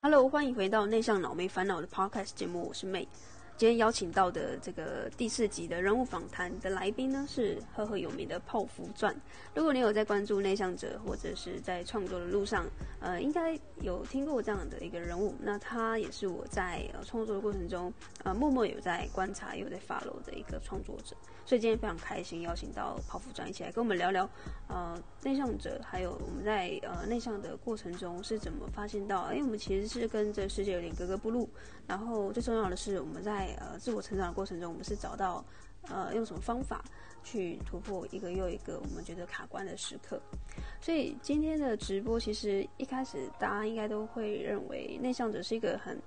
Hello，欢迎回到内向脑没烦恼的 Podcast 节目，我是妹。今天邀请到的这个第四集的人物访谈的来宾呢，是赫赫有名的泡芙传。如果你有在关注内向者，或者是在创作的路上，呃，应该有听过这样的一个人物。那他也是我在呃创作的过程中，呃，默默有在观察，有在 follow 的一个创作者。所以今天非常开心，邀请到泡芙钻一起来跟我们聊聊，呃，内向者，还有我们在呃内向的过程中是怎么发现到，哎，我们其实是跟这世界有点格格不入。然后最重要的是，我们在呃自我成长的过程中，我们是找到呃用什么方法去突破一个又一个我们觉得卡关的时刻。所以今天的直播，其实一开始大家应该都会认为内向者是一个很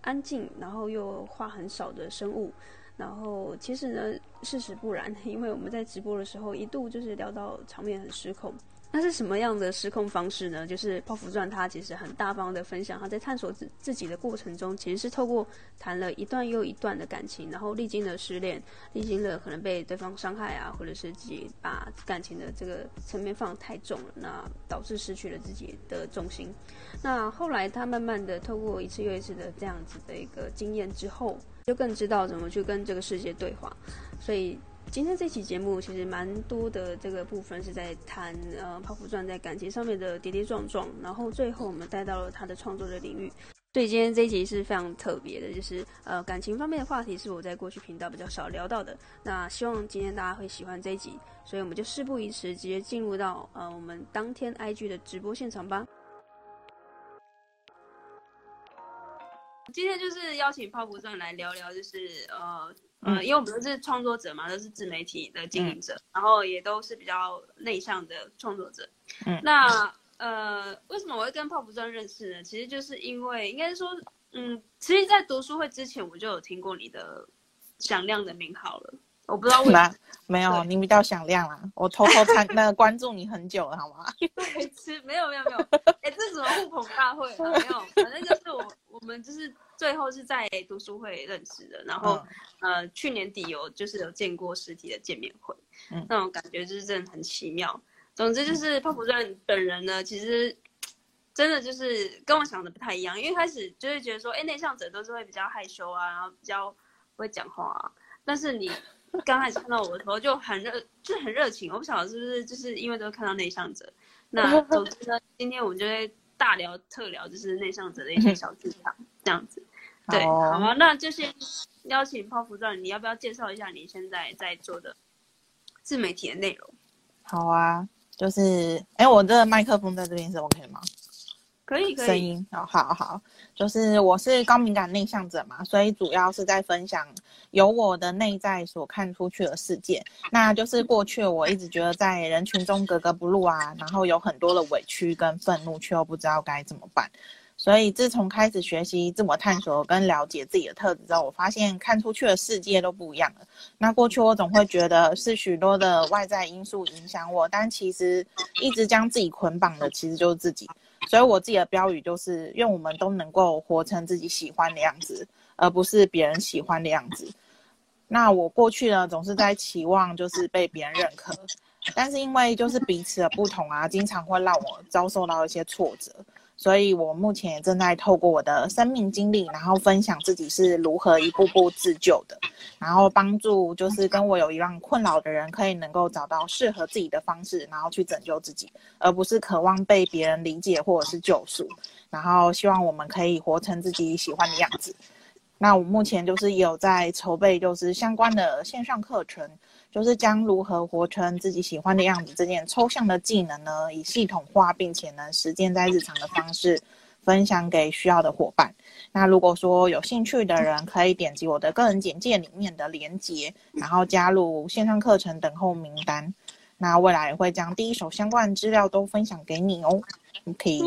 安静，然后又话很少的生物。然后其实呢，事实不然，因为我们在直播的时候一度就是聊到场面很失控。那是什么样的失控方式呢？就是泡芙传他其实很大方的分享，他在探索自自己的过程中，其实是透过谈了一段又一段的感情，然后历经了失恋，历经了可能被对方伤害啊，或者是自己把感情的这个层面放得太重了，那导致失去了自己的重心。那后来他慢慢的透过一次又一次的这样子的一个经验之后，就更知道怎么去跟这个世界对话，所以。今天这期节目其实蛮多的，这个部分是在谈呃泡芙传在感情上面的跌跌撞撞，然后最后我们带到了他的创作的领域。所以今天这一集是非常特别的，就是呃感情方面的话题是我在过去频道比较少聊到的。那希望今天大家会喜欢这一集，所以我们就事不宜迟，直接进入到呃我们当天 IG 的直播现场吧。今天就是邀请泡芙钻来聊聊，就是呃。嗯，因为我们都是创作者嘛，都是自媒体的经营者，嗯、然后也都是比较内向的创作者。嗯，那呃，为什么我会跟泡芙钻认识呢？其实就是因为，应该说，嗯，其实，在读书会之前，我就有听过你的响亮的名号了。我不知道为什么，没有，你比较响亮啊。我偷偷看那个关注你很久了，好吗？对，其实没有没有没有，哎，这是什么互捧大会啊？没有，反正就是我我们就是。最后是在读书会认识的，然后、嗯、呃，去年底有就是有见过实体的见面会，嗯、那种感觉就是真的很奇妙。总之就是泡芙钻本人呢，其实真的就是跟我想的不太一样，因为开始就是觉得说，哎，内向者都是会比较害羞啊，然后比较不会讲话啊。但是你刚开始看到我的时候就很热，就很热情。我不晓得是不是就是因为都看到内向者。那总之呢，今天我们就会大聊特聊，就是内向者的一些小技巧，这样子。对，好啊，那就先邀请泡芙钻，你要不要介绍一下你现在在做的自媒体的内容？好啊，就是，哎，我这个麦克风在这边是 OK 吗？可以，可以。声音，哦好好，就是我是高敏感内向者嘛，所以主要是在分享由我的内在所看出去的世界。那就是过去我一直觉得在人群中格格不入啊，然后有很多的委屈跟愤怒，却又不知道该怎么办。所以，自从开始学习自我探索跟了解自己的特质之后，我发现看出去的世界都不一样了。那过去我总会觉得是许多的外在因素影响我，但其实一直将自己捆绑的其实就是自己。所以我自己的标语就是：愿我们都能够活成自己喜欢的样子，而不是别人喜欢的样子。那我过去呢，总是在期望就是被别人认可，但是因为就是彼此的不同啊，经常会让我遭受到一些挫折。所以，我目前也正在透过我的生命经历，然后分享自己是如何一步步自救的，然后帮助就是跟我有一样困扰的人，可以能够找到适合自己的方式，然后去拯救自己，而不是渴望被别人理解或者是救赎。然后，希望我们可以活成自己喜欢的样子。那我目前就是有在筹备，就是相关的线上课程。就是将如何活成自己喜欢的样子这件抽象的技能呢，以系统化并且能实践在日常的方式分享给需要的伙伴。那如果说有兴趣的人，可以点击我的个人简介里面的链接，然后加入线上课程等候名单。那未来会将第一手相关资料都分享给你哦。OK，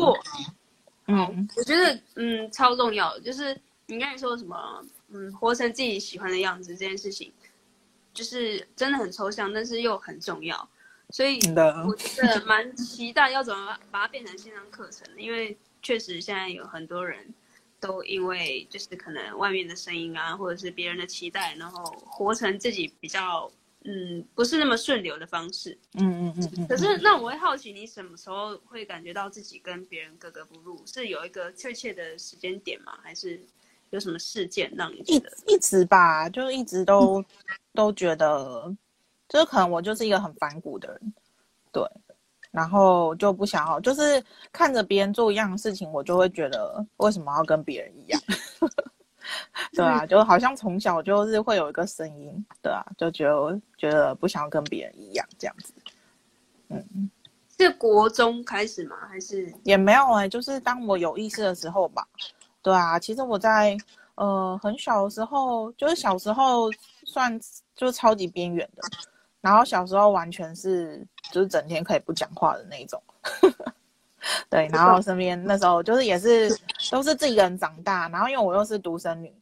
嗯，我觉得嗯超重要，就是你刚才说什么，嗯，活成自己喜欢的样子这件事情。就是真的很抽象，但是又很重要，所以我觉得蛮期待要怎么把它变成线上课程。因为确实现在有很多人都因为就是可能外面的声音啊，或者是别人的期待，然后活成自己比较嗯，不是那么顺流的方式。嗯嗯嗯嗯。可是那我会好奇，你什么时候会感觉到自己跟别人格格不入？是有一个确切的时间点吗？还是有什么事件让你？一一直吧，就一直都、嗯、都觉得，就是可能我就是一个很反骨的人，对。然后就不想要，就是看着别人做一样的事情，我就会觉得为什么要跟别人一样？对啊，就好像从小就是会有一个声音，对啊，就觉得觉得不想要跟别人一样这样子。嗯，是国中开始吗？还是也没有哎、欸，就是当我有意识的时候吧。对啊，其实我在呃很小的时候，就是小时候算就是超级边缘的。然后小时候完全是就是整天可以不讲话的那种，对。然后身边那时候就是也是都是自己一个人长大，然后因为我又是独生女，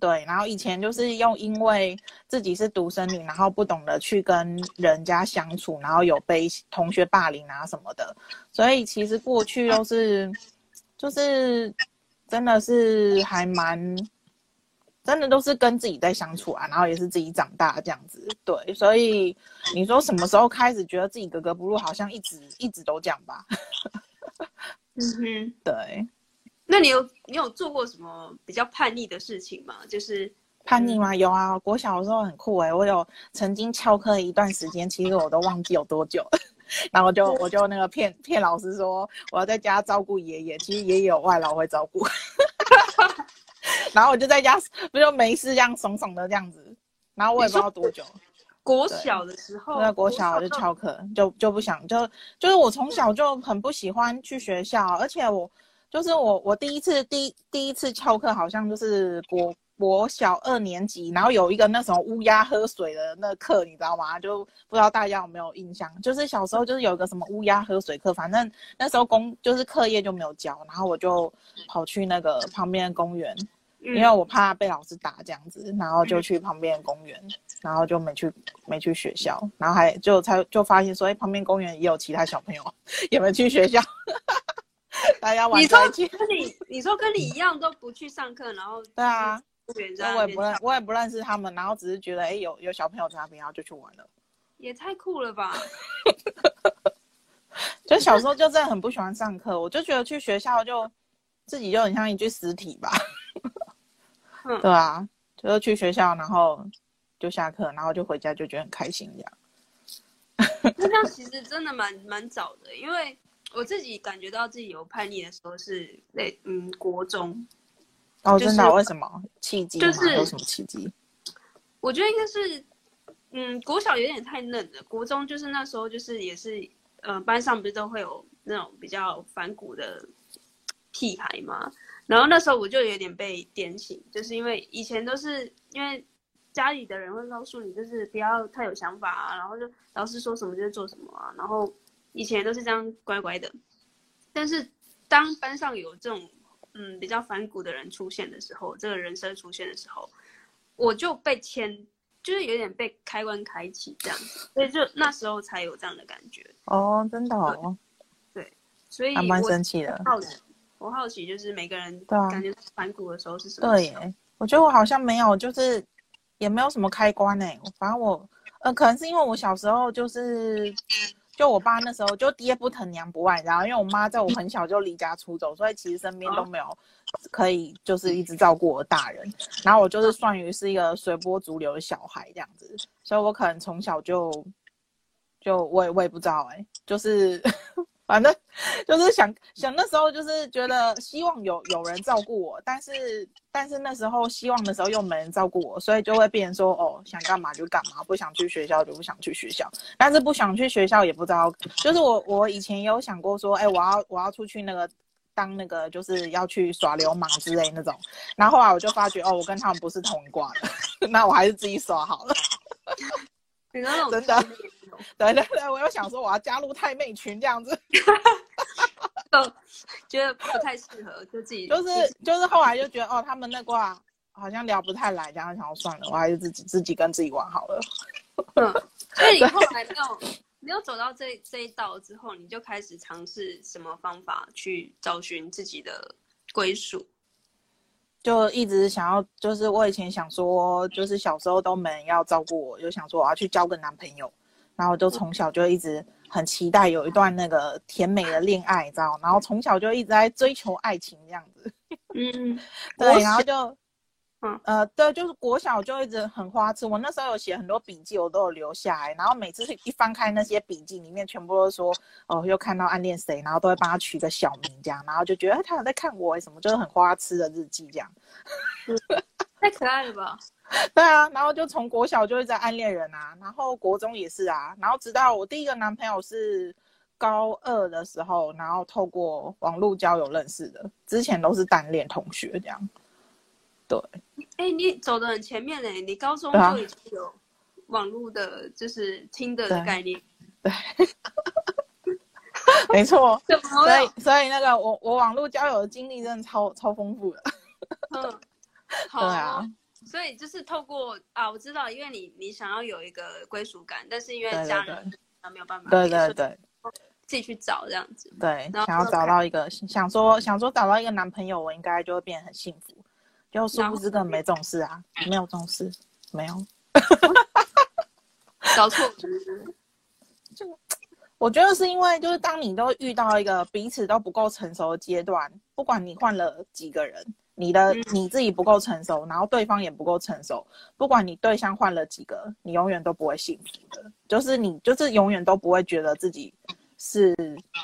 对。然后以前就是又因为自己是独生女，然后不懂得去跟人家相处，然后有被同学霸凌啊什么的，所以其实过去都是就是真的是还蛮。真的都是跟自己在相处啊，然后也是自己长大这样子，对，所以你说什么时候开始觉得自己格格不入，好像一直一直都这样吧。嗯哼，对。那你有你有做过什么比较叛逆的事情吗？就是叛逆吗？有啊，国小的时候很酷哎、欸，我有曾经翘课一段时间，其实我都忘记有多久，然后就我就那个骗骗老师说我要在家照顾爷爷，其实爷爷有外劳会照顾。然后我就在家，不就没事这样怂怂的这样子，然后我也不知道多久。国小的时候，在国小我就翘课，就就不想就就是我从小就很不喜欢去学校，而且我就是我我第一次第第一次翘课好像就是国国小二年级，然后有一个那什么乌鸦喝水的那课，你知道吗？就不知道大家有没有印象？就是小时候就是有一个什么乌鸦喝水课，反正那时候公就是课业就没有交，然后我就跑去那个旁边的公园。因为我怕被老师打这样子，然后就去旁边的公园，然后就没去没去学校，然后还就才就发现说，哎，旁边公园也有其他小朋友，也没去学校，大家玩。你说跟你你说跟你一样都不去上课，然后 对啊，我也不认我也不认识他们，然后只是觉得哎有有小朋友在那边，然后就去玩了。也太酷了吧！就小时候就真的很不喜欢上课，我就觉得去学校就自己就很像一具尸体吧。嗯、对啊，就是去学校，然后就下课，然后就回家，就觉得很开心这样。那这样其实真的蛮蛮早的，因为我自己感觉到自己有叛逆的时候是那嗯国中。哦，真的？为什么契机？就是有什么契机？我觉得应该是嗯国小有点太嫩了，国中就是那时候就是也是呃班上不是都会有那种比较反骨的屁孩嘛？然后那时候我就有点被点醒，就是因为以前都是因为家里的人会告诉你，就是不要太有想法啊，然后就老师说什么就做什么啊，然后以前都是这样乖乖的。但是当班上有这种嗯比较反骨的人出现的时候，这个人生出现的时候，我就被牵，就是有点被开关开启这样子，所以就那时候才有这样的感觉。哦，真的哦。对，对，所以还蛮生气的。好奇我好奇，就是每个人感觉反骨的时候是什么？对耶，我觉得我好像没有，就是也没有什么开关哎。反正我，呃，可能是因为我小时候就是，就我爸那时候就爹不疼娘不爱，然后因为我妈在我很小就离家出走，所以其实身边都没有可以就是一直照顾我大人。然后我就是算于是一个随波逐流的小孩这样子，所以我可能从小就就我也我也不知道哎，就是。反正就是想想那时候就是觉得希望有有人照顾我，但是但是那时候希望的时候又没人照顾我，所以就会变成说哦，想干嘛就干嘛，不想去学校就不想去学校，但是不想去学校也不知道，就是我我以前也有想过说，哎，我要我要出去那个当那个就是要去耍流氓之类那种，然后后来我就发觉哦，我跟他们不是同挂的，那我还是自己耍好了。真的。对对对，我又想说我要加入太妹群这样子，就觉得不太适合，就自己就是就是后来就觉得哦，他们那挂好像聊不太来，这样想说算了，我还是自己自己跟自己玩好了。嗯，所以你后来没有没有走到这这一道之后，你就开始尝试什么方法去找寻自己的归属？就一直想要，就是我以前想说，就是小时候都没人要照顾我，就想说我要去交个男朋友，然后就从小就一直很期待有一段那个甜美的恋爱，你知道？然后从小就一直在追求爱情这样子。嗯，对，然后就。嗯呃，对，就是国小就一直很花痴。我那时候有写很多笔记，我都有留下来。然后每次一翻开那些笔记，里面全部都说哦，又看到暗恋谁，然后都会帮他取个小名这样，然后就觉得他有在看我什么，就是很花痴的日记这样。太可爱了吧？对啊，然后就从国小就一直在暗恋人啊，然后国中也是啊，然后直到我第一个男朋友是高二的时候，然后透过网络交友认识的，之前都是单恋同学这样。对，哎、欸，你走得很前面嘞！你高中就已经有网络的，就是听的概念。对，对没错。所以，所以那个我我网络交友的经历真的超超丰富的。嗯，好啊。所以就是透过啊，我知道，因为你你想要有一个归属感，但是因为家人他没有办法，对对对，自己去找这样子。对，想要找到一个，想说想说找到一个男朋友，我应该就会变得很幸福。就殊不知根本没这种事啊，没有重视，没有，搞错 我觉得是因为，就是当你都遇到一个彼此都不够成熟的阶段，不管你换了几个人，你的你自己不够成熟，然后对方也不够成熟，不管你对象换了几个，你永远都不会幸福的。就是你就是永远都不会觉得自己是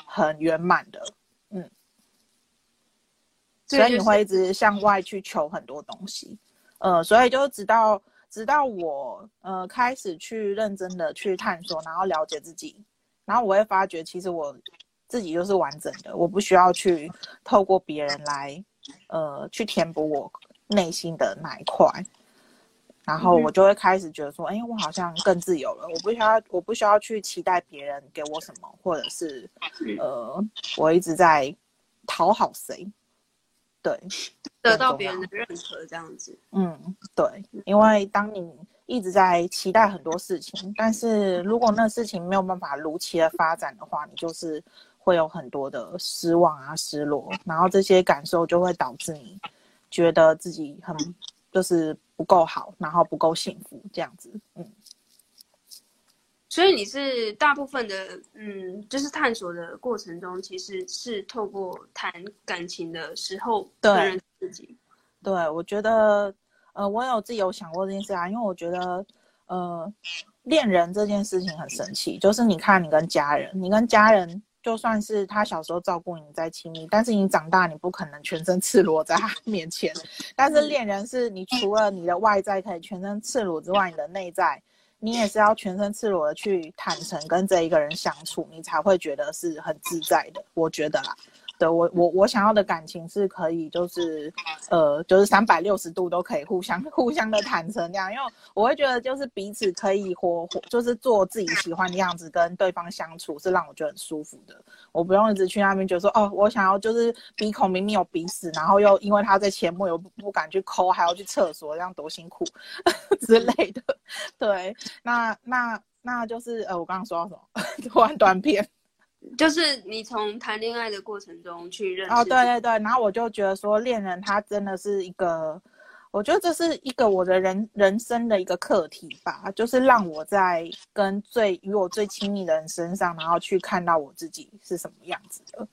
很圆满的。所以你会一直向外去求很多东西，呃，所以就直到直到我呃开始去认真的去探索，然后了解自己，然后我会发觉其实我自己就是完整的，我不需要去透过别人来呃去填补我内心的那一块，然后我就会开始觉得说，哎，我好像更自由了，我不需要我不需要去期待别人给我什么，或者是呃我一直在讨好谁。对，得到别人的认可，这样子。嗯，对，因为当你一直在期待很多事情，但是如果那事情没有办法如期的发展的话，你就是会有很多的失望啊、失落，然后这些感受就会导致你觉得自己很就是不够好，然后不够幸福这样子。嗯。所以你是大部分的，嗯，就是探索的过程中，其实是透过谈感情的时候认识自己。对，我觉得，呃，我有自己有想过这件事啊，因为我觉得，呃，恋人这件事情很神奇，就是你看你跟家人，你跟家人就算是他小时候照顾你再亲密，但是你长大你不可能全身赤裸在他面前，但是恋人是你除了你的外在可以全身赤裸之外，你的内在。你也是要全身赤裸的去坦诚跟这一个人相处，你才会觉得是很自在的。我觉得啦。对，我我我想要的感情是可以，就是，呃，就是三百六十度都可以互相 互相的坦诚这样，因为我会觉得就是彼此可以活活，就是做自己喜欢的样子跟对方相处是让我觉得很舒服的。我不用一直去那边觉得说，哦，我想要就是鼻孔明明有鼻屎，然后又因为他在前面又不不敢去抠，还要去厕所，这样多辛苦 之类的。对，那那那就是呃，我刚刚说到什么？突然断片。就是你从谈恋爱的过程中去认识哦，对对对，然后我就觉得说，恋人他真的是一个，我觉得这是一个我的人人生的一个课题吧，就是让我在跟最与我最亲密的人身上，然后去看到我自己是什么样子的。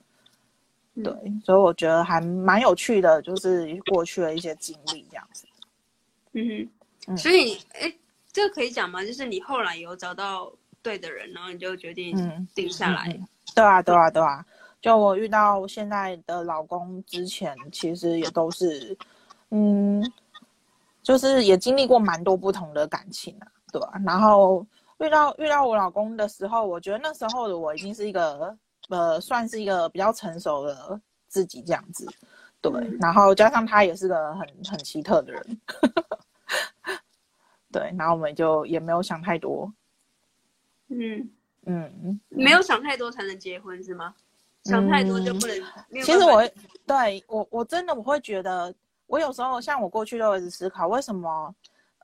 对，嗯、所以我觉得还蛮有趣的，就是过去的一些经历这样子。嗯哼，嗯，所以哎，这个可以讲吗？就是你后来有找到对的人，然后你就决定定下来。对啊，对啊，对啊！就我遇到现在的老公之前，其实也都是，嗯，就是也经历过蛮多不同的感情啊，对吧？然后遇到遇到我老公的时候，我觉得那时候的我已经是一个，呃，算是一个比较成熟的自己这样子，对。然后加上他也是个很很奇特的人，对。然后我们就也没有想太多，嗯。嗯，没有想太多才能结婚是吗？嗯、想太多就不能。其实我对我我真的我会觉得，我有时候像我过去都一直思考，为什么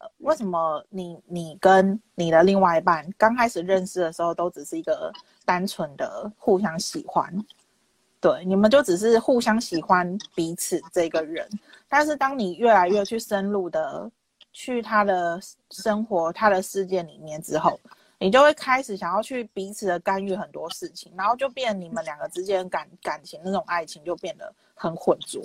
呃为什么你你跟你的另外一半刚开始认识的时候都只是一个单纯的互相喜欢，对，你们就只是互相喜欢彼此这个人。但是当你越来越去深入的去他的生活、他的世界里面之后，你就会开始想要去彼此的干预很多事情，然后就变你们两个之间感感情那种爱情就变得很浑浊。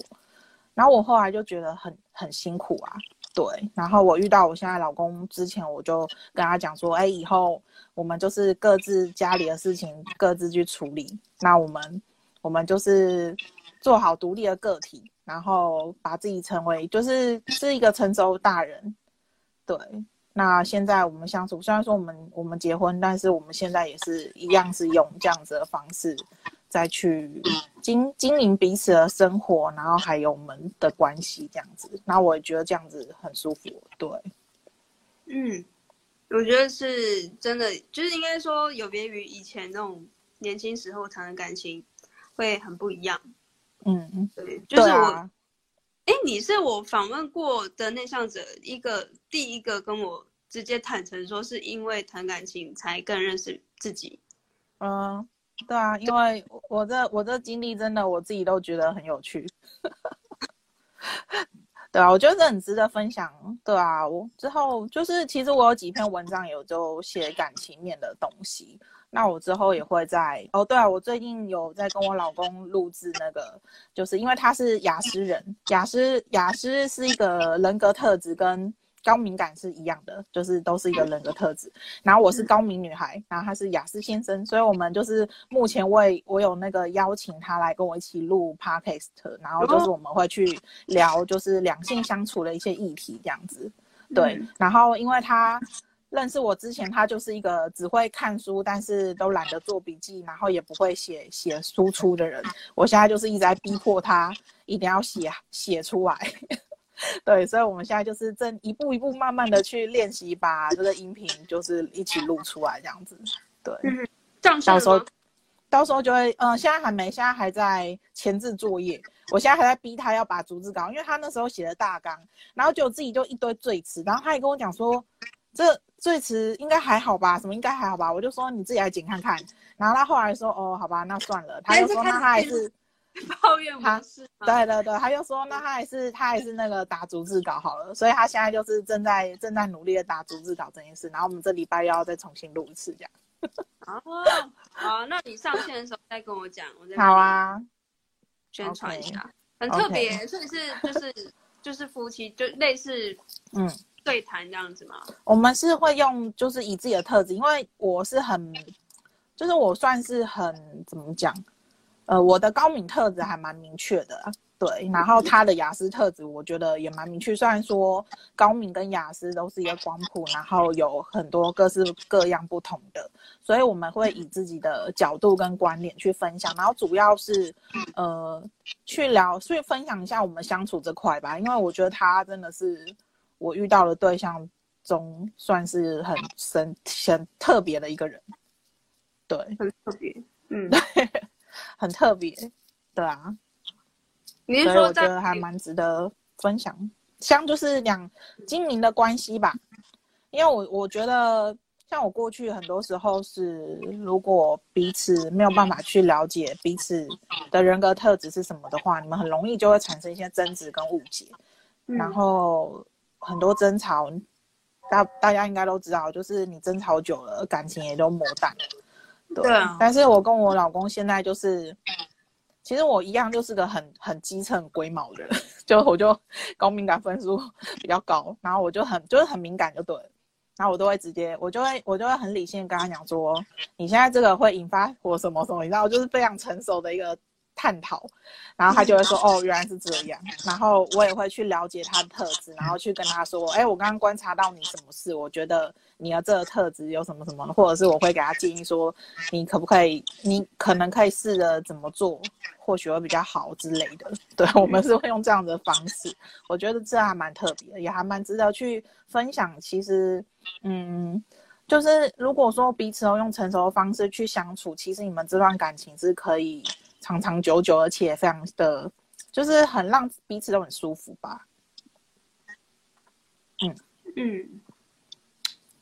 然后我后来就觉得很很辛苦啊，对。然后我遇到我现在老公之前，我就跟他讲说，哎，以后我们就是各自家里的事情各自去处理。那我们我们就是做好独立的个体，然后把自己成为就是是一个成熟大人，对。那现在我们相处，虽然说我们我们结婚，但是我们现在也是一样是用这样子的方式再去经经营彼此的生活，然后还有我们的关系这样子。那我也觉得这样子很舒服。对，嗯，我觉得是真的，就是应该说有别于以前那种年轻时候谈的感情会很不一样。嗯，对，就是我。哎，你是我访问过的内向者一个第一个跟我直接坦诚说，是因为谈感情才更认识自己。嗯，对啊，因为我这我这经历真的我自己都觉得很有趣。对啊，我觉得这很值得分享。对啊，我之后就是其实我有几篇文章有就写感情面的东西。那我之后也会在哦，对啊，我最近有在跟我老公录制那个，就是因为他是雅斯人，雅斯雅斯是一个人格特质跟高敏感是一样的，就是都是一个人格特质。然后我是高敏女孩，然后他是雅斯先生，所以我们就是目前我我有那个邀请他来跟我一起录 podcast，然后就是我们会去聊就是两性相处的一些议题这样子，对，然后因为他。认识我之前，他就是一个只会看书，但是都懒得做笔记，然后也不会写写输出的人。我现在就是一直在逼迫他一定要写写出来。对，所以我们现在就是正一步一步慢慢的去练习，把这个音频就是一起录出来这样子。对，嗯、到时候到时候就会，嗯、呃，现在还没，现在还在前置作业。我现在还在逼他要把逐字稿，因为他那时候写的大纲，然后就自己就一堆赘词，然后他也跟我讲说这。最迟应该还好吧？什么应该还好吧？我就说你自己来剪看看。然后他后来说哦，好吧，那算了。他就说那他还是抱怨模式。对对对，他就说那他还是他还是那个打逐字稿好了。所以他现在就是正在正在努力的打逐字稿这件事。然后我们这礼拜要再重新录一次这样。哦，好，那你上线的时候再跟我讲，我再好啊，宣传一下，很特别，所以是就是就是夫妻就类似嗯。对谈这样子吗？我们是会用，就是以自己的特质，因为我是很，就是我算是很怎么讲，呃，我的高敏特质还蛮明确的，对。然后他的雅思特质，我觉得也蛮明确。虽然说高敏跟雅思都是一个光谱，然后有很多各式各样不同的，所以我们会以自己的角度跟观点去分享，然后主要是呃去聊，去分享一下我们相处这块吧，因为我觉得他真的是。我遇到的对象中，算是很神、很特别的一个人，对，很特别，嗯，对，很特别，对啊，你是说我觉得还蛮值得分享，像就是两经营的关系吧，因为我我觉得，像我过去很多时候是，如果彼此没有办法去了解彼此的人格特质是什么的话，你们很容易就会产生一些争执跟误解，嗯、然后。很多争吵，大大家应该都知道，就是你争吵久了，感情也都磨淡了。对，对啊。但是我跟我老公现在就是，其实我一样就是个很很机车、很龟毛的人，就我就高敏感分数比较高，然后我就很就是很敏感就对了，然后我都会直接，我就会我就会很理性跟他讲说，你现在这个会引发我什么什么，你知道，我就是非常成熟的一个。探讨，然后他就会说：“哦，原来是这样。”然后我也会去了解他的特质，然后去跟他说：“哎，我刚刚观察到你什么事？我觉得你的这个特质有什么什么，或者是我会给他建议说，你可不可以，你可能可以试着怎么做，或许会比较好之类的。”对，我们是会用这样的方式，我觉得这还蛮特别的，也还蛮值得去分享。其实，嗯，就是如果说彼此都用成熟的方式去相处，其实你们这段感情是可以。长长久久，而且非常的，就是很让彼此都很舒服吧。嗯嗯，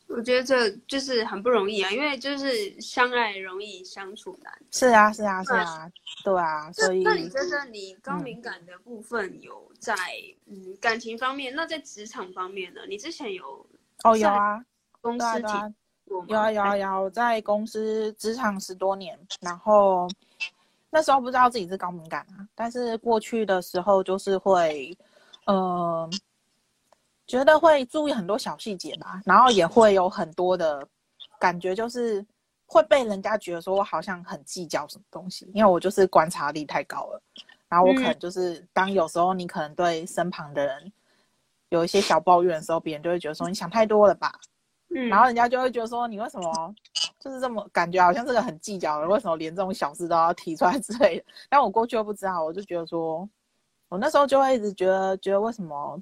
我觉得这就是很不容易啊，因为就是相爱容易相处难。是啊，是啊，是啊，对啊。所以，那你觉得你高敏感的部分有在嗯，嗯感情方面？那在职场方面呢？你之前有哦有啊，公司有啊有啊有啊有在公司职场十多年，然后那时候不知道自己是高敏感啊，但是过去的时候就是会嗯。呃觉得会注意很多小细节吧，然后也会有很多的感觉，就是会被人家觉得说我好像很计较什么东西，因为我就是观察力太高了。然后我可能就是当有时候你可能对身旁的人有一些小抱怨的时候，别人就会觉得说你想太多了吧。嗯，然后人家就会觉得说你为什么就是这么感觉好像这个很计较的，为什么连这种小事都要提出来 之类的？但我过去又不知道，我就觉得说，我那时候就会一直觉得觉得为什么。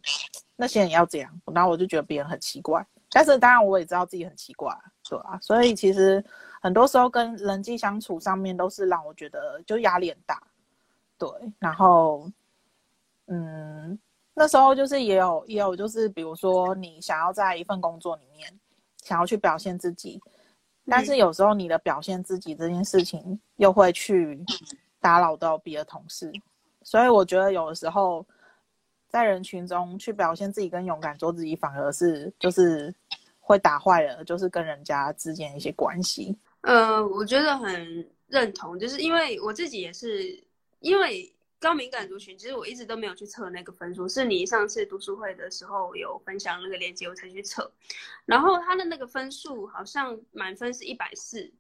那些人要这样，然后我就觉得别人很奇怪，但是当然我也知道自己很奇怪，对啊，所以其实很多时候跟人际相处上面都是让我觉得就压力很大，对，然后，嗯，那时候就是也有也有就是比如说你想要在一份工作里面想要去表现自己，但是有时候你的表现自己这件事情又会去打扰到别的同事，所以我觉得有的时候。在人群中去表现自己跟勇敢做自己，反而是就是会打坏了，就是跟人家之间一些关系。呃，我觉得很认同，就是因为我自己也是因为高敏感族群，其实我一直都没有去测那个分数，是你上次读书会的时候有分享那个链接，我才去测。然后他的那个分数好像满分是一百四，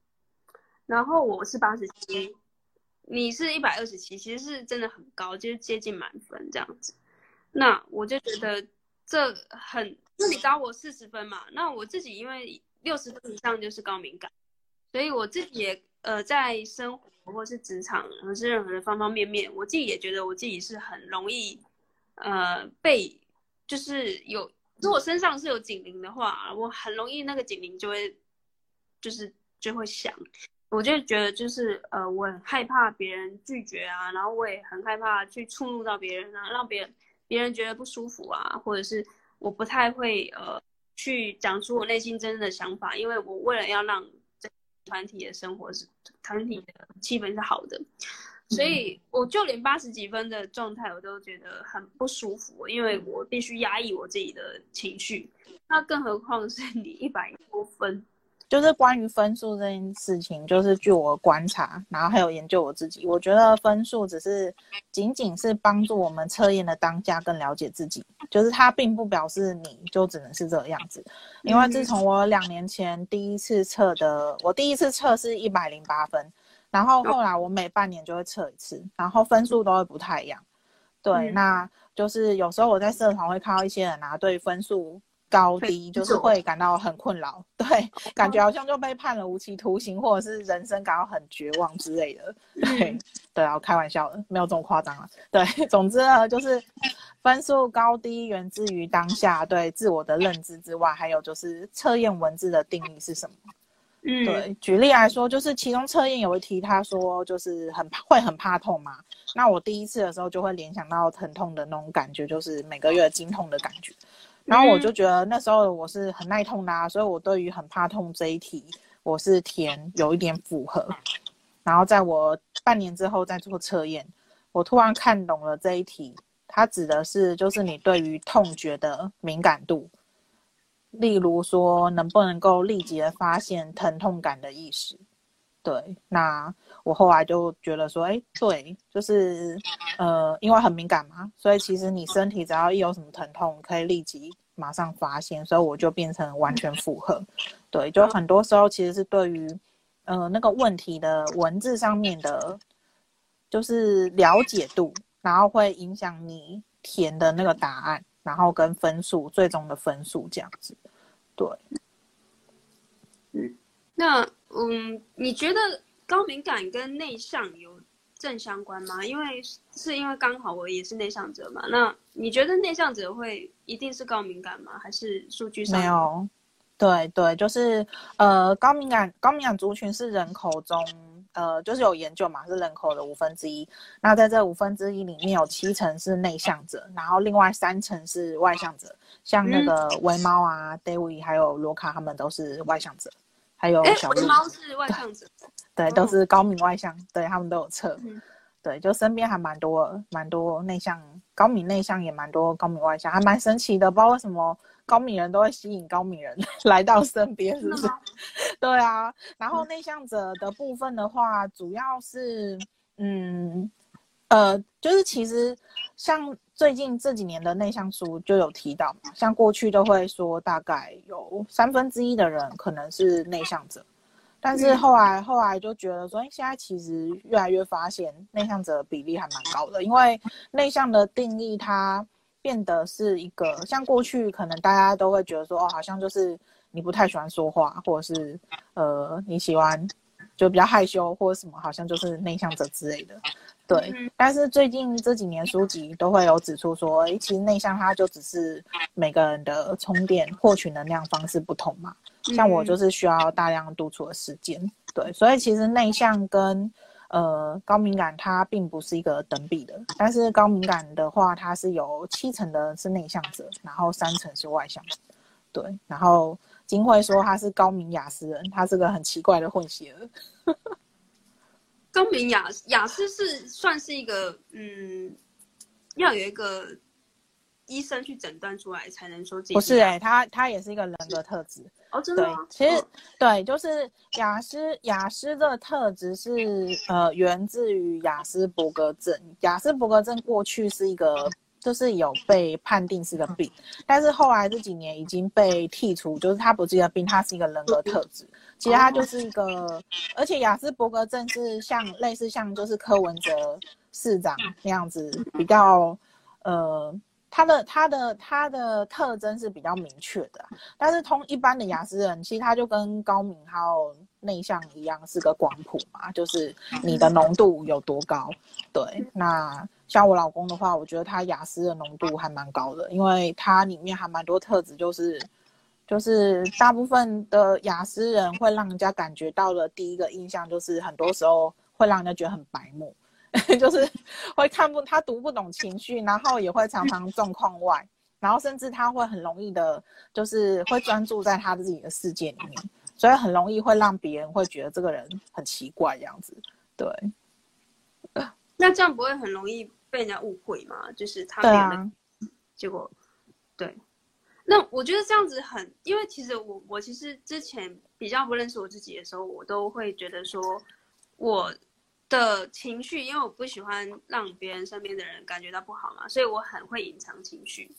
然后我是八十七，你是一百二十七，其实是真的很高，就是接近满分这样子。那我就觉得这很，那你高我四十分嘛，那我自己因为六十分以上就是高敏感，所以我自己也呃在生活或是职场或是任何的方方面面，我自己也觉得我自己是很容易呃被就是有，如果身上是有警铃的话，我很容易那个警铃就会就是就会响，我就觉得就是呃我很害怕别人拒绝啊，然后我也很害怕去触怒到别人啊，让别人。别人觉得不舒服啊，或者是我不太会呃去讲出我内心真正的想法，因为我为了要让团体的生活是团体的气氛是好的，所以我就连八十几分的状态我都觉得很不舒服，因为我必须压抑我自己的情绪，那更何况是你一百多分。就是关于分数这件事情，就是据我观察，然后还有研究我自己，我觉得分数只是仅仅是帮助我们测验的当下更了解自己，就是它并不表示你就只能是这个样子。因为自从我两年前第一次测的，我第一次测是一百零八分，然后后来我每半年就会测一次，然后分数都会不太一样。对，那就是有时候我在社团会看到一些人拿对分数。高低就是会感到很困扰，对，感觉好像就被判了无期徒刑，或者是人生感到很绝望之类的，对，对啊，开玩笑的，没有这么夸张啊，对，总之呢，就是分数高低源自于当下对自我的认知之外，还有就是测验文字的定义是什么？嗯，对，举例来说，就是其中测验有一题，他说就是很会很怕痛嘛，那我第一次的时候就会联想到疼痛的那种感觉，就是每个月经痛的感觉。然后我就觉得那时候我是很耐痛的啊，所以我对于很怕痛这一题，我是填有一点符合。然后在我半年之后再做测验，我突然看懂了这一题，它指的是就是你对于痛觉的敏感度，例如说能不能够立即的发现疼痛感的意识。对，那我后来就觉得说，哎，对，就是，呃，因为很敏感嘛，所以其实你身体只要一有什么疼痛，可以立即马上发现，所以我就变成完全符合。对，就很多时候其实是对于，呃，那个问题的文字上面的，就是了解度，然后会影响你填的那个答案，然后跟分数，最终的分数这样子。对，嗯，那。嗯，你觉得高敏感跟内向有正相关吗？因为是因为刚好我也是内向者嘛。那你觉得内向者会一定是高敏感吗？还是数据上没有？对对，就是呃，高敏感高敏感族群是人口中呃，就是有研究嘛，是人口的五分之一。那在这五分之一里面有七成是内向者，然后另外三成是外向者。像那个维猫啊、嗯、David 还有罗卡他们都是外向者，还有小维猫是外向者，对，都是高敏外向，对他们都有测。嗯对，就身边还蛮多，蛮多内向、高敏内向也蛮多高敏外向，还蛮神奇的。不知道为什么高敏人都会吸引高敏人 来到身边，是不是？对啊。然后内向者的部分的话，主要是，嗯，呃，就是其实像最近这几年的内向书就有提到嘛，像过去都会说大概有三分之一的人可能是内向者。但是后来，后来就觉得说，哎，现在其实越来越发现内向者的比例还蛮高的，因为内向的定义它变得是一个，像过去可能大家都会觉得说，哦，好像就是你不太喜欢说话，或者是呃你喜欢就比较害羞或者什么，好像就是内向者之类的。对，但是最近这几年书籍都会有指出说，哎，其实内向它就只是每个人的充电获取能量方式不同嘛。像我就是需要大量独处的时间，对，所以其实内向跟呃高敏感它并不是一个等比的，但是高敏感的话，它是有七成的是内向者，然后三成是外向者，对，然后金慧说他是高敏雅思人，他是个很奇怪的混血儿。高敏雅雅思是算是一个嗯，要有一个。医生去诊断出来才能说自己。不是哎、欸，他他也是一个人格特质哦，真的吗？对，其实、哦、对，就是雅思雅思这个特质是呃源自于雅思伯格症。雅思伯格症过去是一个就是有被判定是个病，但是后来这几年已经被剔除，就是它不是一个病，它是一个人格特质。其实他就是一个，哦、而且雅斯伯格症是像类似像就是柯文哲市长那样子比较呃。他的他的他的特征是比较明确的，但是通一般的雅思人，其实他就跟高敏还有内向一样，是个光谱嘛，就是你的浓度有多高。对，那像我老公的话，我觉得他雅思的浓度还蛮高的，因为他里面还蛮多特质，就是就是大部分的雅思人会让人家感觉到的第一个印象，就是很多时候会让人家觉得很白目。就是会看不，他读不懂情绪，然后也会常常状况外，然后甚至他会很容易的，就是会专注在他自己的世界里面，所以很容易会让别人会觉得这个人很奇怪这样子。对，那这样不会很容易被人家误会吗？就是他变的，结果对，啊，对。那我觉得这样子很，因为其实我我其实之前比较不认识我自己的时候，我都会觉得说我。的情绪，因为我不喜欢让别人身边的人感觉到不好嘛，所以我很会隐藏情绪。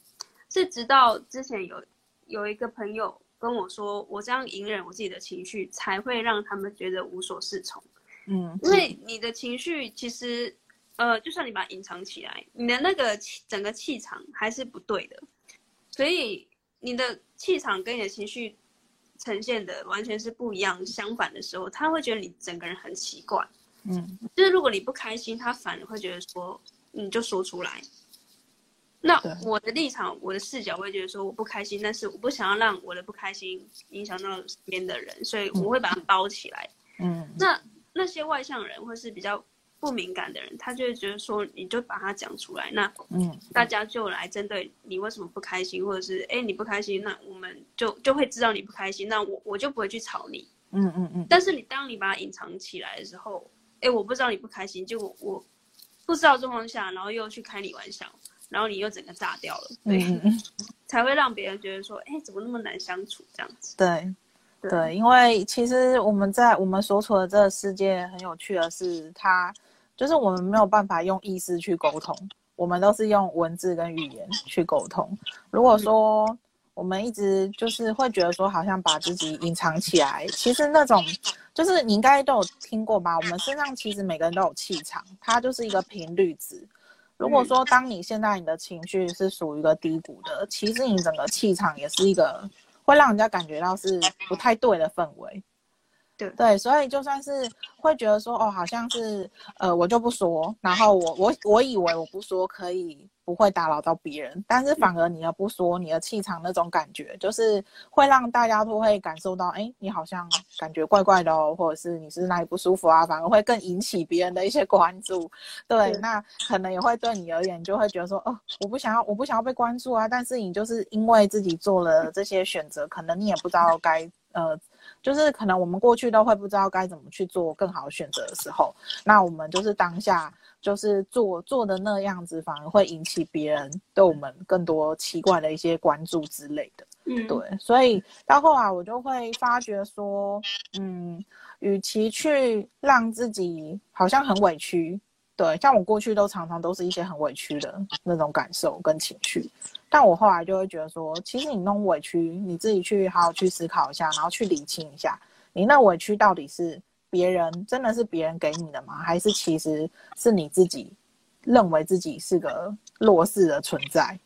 是直到之前有有一个朋友跟我说，我这样隐忍我自己的情绪，才会让他们觉得无所适从。嗯，因为你的情绪其实，呃，就算你把它隐藏起来，你的那个气整个气场还是不对的。所以你的气场跟你的情绪呈现的完全是不一样，相反的时候，他会觉得你整个人很奇怪。嗯，就是如果你不开心，他反而会觉得说，你就说出来。那我的立场，我的视角会觉得说，我不开心，但是我不想要让我的不开心影响到身边的人，所以我会把它包起来。嗯，那那些外向人或是比较不敏感的人，他就会觉得说，你就把它讲出来，那嗯，大家就来针对你为什么不开心，或者是哎你不开心，那我们就就会知道你不开心，那我我就不会去吵你。嗯嗯嗯。但是你当你把它隐藏起来的时候。哎，我不知道你不开心，就我，我不知道状况下，然后又去开你玩笑，然后你又整个炸掉了，对，嗯、才会让别人觉得说，哎，怎么那么难相处这样子？对，对，对，因为其实我们在我们所处的这个世界很有趣的是，它就是我们没有办法用意识去沟通，我们都是用文字跟语言去沟通。如果说，嗯我们一直就是会觉得说，好像把自己隐藏起来。其实那种，就是你应该都有听过吧？我们身上其实每个人都有气场，它就是一个频率值。如果说当你现在你的情绪是属于一个低谷的，其实你整个气场也是一个会让人家感觉到是不太对的氛围。对对，所以就算是会觉得说，哦，好像是呃，我就不说，然后我我我以为我不说可以不会打扰到别人，但是反而你的不说，你的气场那种感觉，就是会让大家都会感受到，哎，你好像感觉怪怪的哦，或者是你是哪里不舒服啊，反而会更引起别人的一些关注。对，那可能也会对你而言，就会觉得说，哦，我不想要，我不想要被关注啊。但是你就是因为自己做了这些选择，可能你也不知道该，呃，就是可能我们过去都会不知道该怎么去做更好的选择的时候，那我们就是当下。就是做做的那样子，反而会引起别人对我们更多奇怪的一些关注之类的。嗯，对，所以到后来我就会发觉说，嗯，与其去让自己好像很委屈，对，像我过去都常常都是一些很委屈的那种感受跟情绪，但我后来就会觉得说，其实你弄委屈，你自己去好好去思考一下，然后去理清一下，你那委屈到底是。别人真的是别人给你的吗？还是其实是你自己认为自己是个弱势的存在？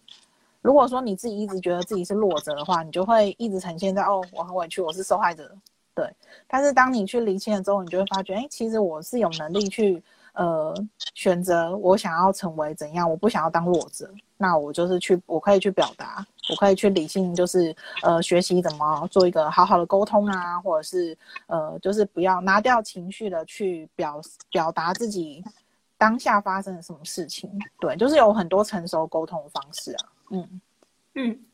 如果说你自己一直觉得自己是弱者的话，你就会一直呈现在哦，我很委屈，我是受害者。对，但是当你去理清了之后，你就会发觉，哎，其实我是有能力去。呃，选择我想要成为怎样，我不想要当弱者，那我就是去，我可以去表达，我可以去理性，就是呃，学习怎么做一个好好的沟通啊，或者是呃，就是不要拿掉情绪的去表表达自己当下发生了什么事情，对，就是有很多成熟沟通的方式啊，嗯嗯，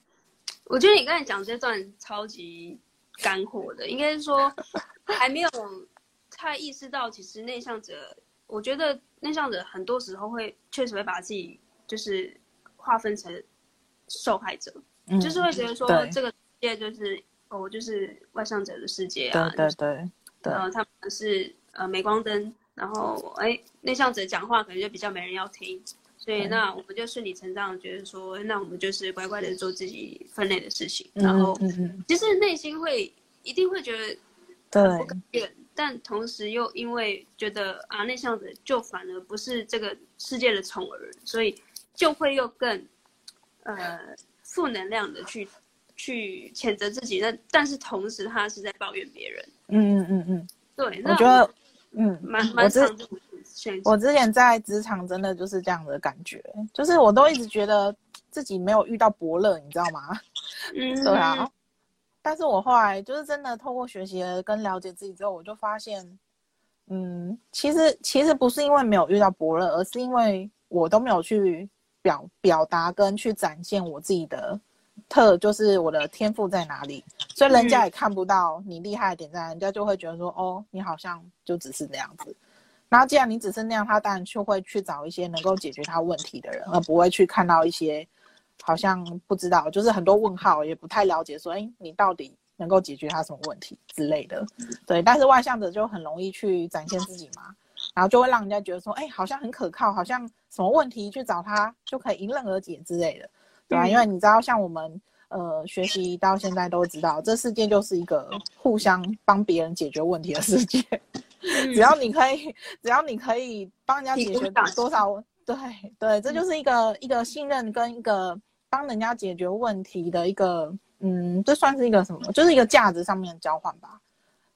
我觉得你刚才讲这段超级干货的，应该是说还没有太意识到，其实内向者。我觉得内向者很多时候会确实会把自己就是划分成受害者，嗯、就是会觉得说这个世界就是哦，就是外向者的世界啊，对对对，对。呃，他们是呃镁光灯，然后哎内向者讲话可能就比较没人要听，所以那我们就顺理成章觉得说，那我们就是乖乖的做自己分内的事情，嗯、然后其实内心会一定会觉得对。但同时又因为觉得啊，内向者就反而不是这个世界的宠儿，所以就会又更呃负能量的去去谴责自己。那但是同时他是在抱怨别人。嗯嗯嗯嗯。对，我觉得嗯蛮蛮常见。我之前在职场真的就是这样的感觉，就是我都一直觉得自己没有遇到伯乐，你知道吗？嗯，对啊。但是我后来就是真的透过学习跟了解自己之后，我就发现，嗯，其实其实不是因为没有遇到伯乐，而是因为我都没有去表表达跟去展现我自己的特，就是我的天赋在哪里，所以人家也看不到你厉害的点在，人家就会觉得说，哦，你好像就只是那样子。然后既然你只是那样，他当然就会去找一些能够解决他问题的人，而不会去看到一些。好像不知道，就是很多问号，也不太了解。说，哎，你到底能够解决他什么问题之类的？对，但是外向者就很容易去展现自己嘛，然后就会让人家觉得说，哎，好像很可靠，好像什么问题去找他就可以迎刃而解之类的，对吧？因为你知道，像我们呃学习到现在都知道，这世界就是一个互相帮别人解决问题的世界。只要你可以，只要你可以帮人家解决多少，对对，这就是一个一个信任跟一个。帮人家解决问题的一个，嗯，这算是一个什么？就是一个价值上面的交换吧，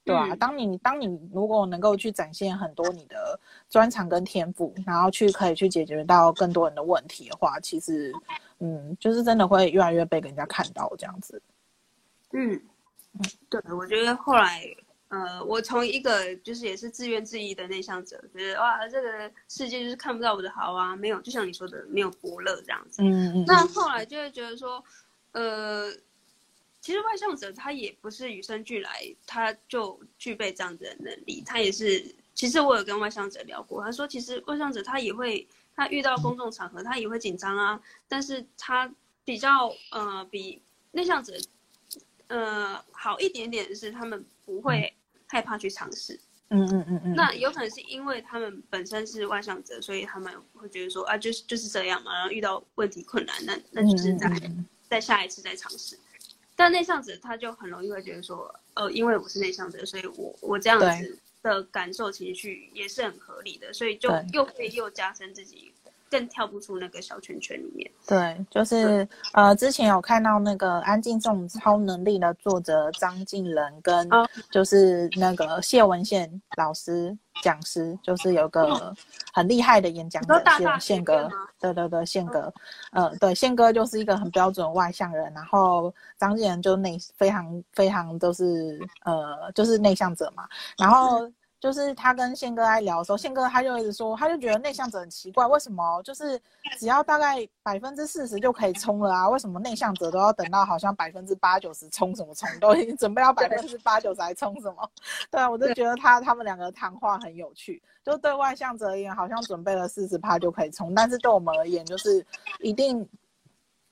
对吧、啊？嗯、当你当你如果能够去展现很多你的专长跟天赋，然后去可以去解决到更多人的问题的话，其实，嗯，就是真的会越来越被人家看到这样子。嗯，对，我觉得后来。呃，我从一个就是也是自怨自艾的内向者，觉得哇，这个世界就是看不到我的好啊，没有，就像你说的，没有伯乐这样子。嗯嗯。那后来就会觉得说，呃，其实外向者他也不是与生俱来，他就具备这样子的能力。他也是，其实我有跟外向者聊过，他说其实外向者他也会，他遇到公众场合他也会紧张啊，但是他比较呃比内向者呃好一点点的是他们不会。害怕去尝试，嗯嗯嗯嗯，那有可能是因为他们本身是外向者，所以他们会觉得说啊，就是就是这样嘛，然后遇到问题困难，那那就是在再下一次再尝试。但内向者他就很容易会觉得说，呃，因为我是内向者，所以我我这样子的感受情绪也是很合理的，所以就又可以又加深自己。更跳不出那个小圈圈里面。对，就是呃，之前有看到那个《安静这种超能力》的作者张敬仁跟就是那个谢文宪老师讲师，就是有个很厉害的演讲者，大是宪哥。对对对，宪哥，呃，对，宪哥就是一个很标准的外向人，然后张敬仁就内非常非常都是呃，就是内向者嘛，然后。就是他跟宪哥在聊的时候，宪哥他就一直说，他就觉得内向者很奇怪，为什么就是只要大概百分之四十就可以冲了啊？为什么内向者都要等到好像百分之八九十冲什么冲？都已经准备要百分之八九十还冲什么？对啊，我就觉得他他们两个谈话很有趣。就对外向者而言，好像准备了四十趴就可以冲，但是对我们而言，就是一定。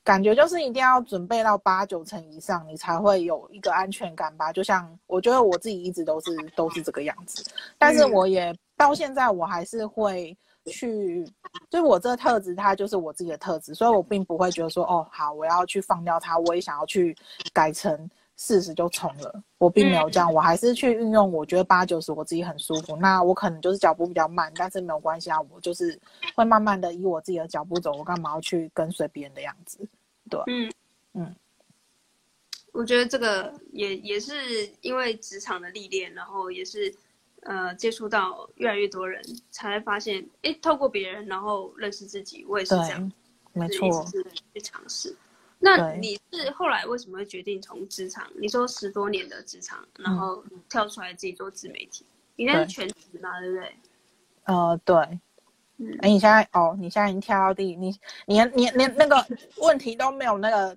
感觉就是一定要准备到八九成以上，你才会有一个安全感吧。就像我觉得我自己一直都是都是这个样子，但是我也到现在我还是会去，就是我这个特质它就是我自己的特质，所以我并不会觉得说哦好，我要去放掉它，我也想要去改成四十就冲了，我并没有这样，我还是去运用我觉得八九十我自己很舒服，那我可能就是脚步比较慢，但是没有关系啊，我就是会慢慢的以我自己的脚步走，我干嘛要去跟随别人的样子？对，嗯嗯，我觉得这个也也是因为职场的历练，然后也是呃接触到越来越多人，才发现，哎，透过别人然后认识自己，我也是这样，没错，是去尝试。那你是后来为什么会决定从职场？你说十多年的职场，然后跳出来自己做自媒体，你那是全职嘛？对不对？呃，对。嗯，哎，你现在哦，你现在已经跳到第，你你你连那个 问题都没有那个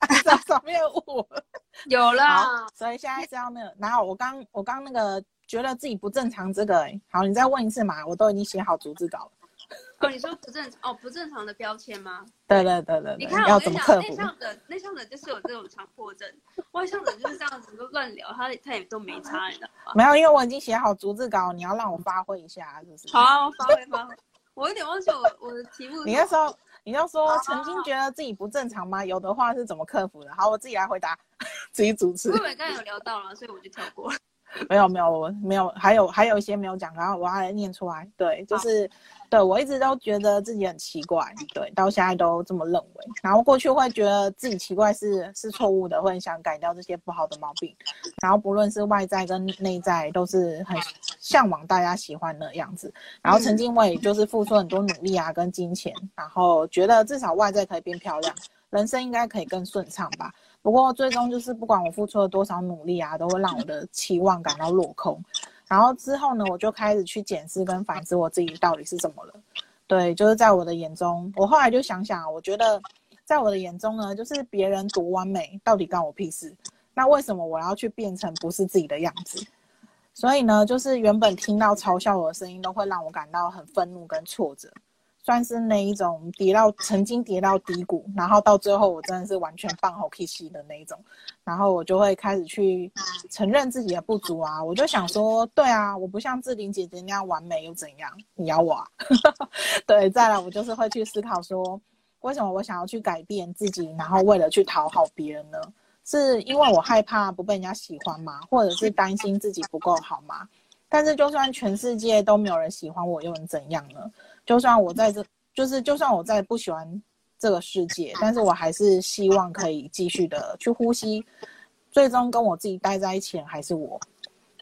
按照上面我，有了，所以现在是要那个，然后我刚我刚那个觉得自己不正常这个，哎，好，你再问一次嘛，我都已经写好逐字稿了。哦，你说不正常哦，不正常的标签吗？对对对对，你看，要怎么克服？内向的内向的就是有这种强迫症，外向的就是这样子都乱聊，他他也都没差，你知道吗？没有，因为我已经写好逐字稿，你要让我发挥一下，就是。好啊，我发挥发挥。我有点忘记我我的题目。你那时候，你要说曾经觉得自己不正常吗？有的话是怎么克服的？好，我自己来回答，自己主持。因为刚才有聊到了，所以我就跳过了。没有没有，我没有，还有还有一些没有讲，然后我要来念出来。对，就是。对，我一直都觉得自己很奇怪，对，到现在都这么认为。然后过去会觉得自己奇怪是是错误的，会很想改掉这些不好的毛病。然后不论是外在跟内在，都是很向往大家喜欢的样子。然后曾经我也就是付出很多努力啊，跟金钱，然后觉得至少外在可以变漂亮，人生应该可以更顺畅吧。不过最终就是不管我付出了多少努力啊，都会让我的期望感到落空。然后之后呢，我就开始去检视跟反思我自己到底是怎么了。对，就是在我的眼中，我后来就想想，我觉得在我的眼中呢，就是别人多完美，到底干我屁事？那为什么我要去变成不是自己的样子？所以呢，就是原本听到嘲笑我的声音，都会让我感到很愤怒跟挫折。算是那一种跌到曾经跌到低谷，然后到最后我真的是完全放好气息的那一种，然后我就会开始去承认自己的不足啊，我就想说，对啊，我不像志玲姐姐那样完美又怎样？你咬我啊？对，再来我就是会去思考说，为什么我想要去改变自己，然后为了去讨好别人呢？是因为我害怕不被人家喜欢吗？或者是担心自己不够好吗？但是就算全世界都没有人喜欢我，又能怎样呢？就算我在这，就是就算我再不喜欢这个世界，但是我还是希望可以继续的去呼吸。最终跟我自己待在一起还是我。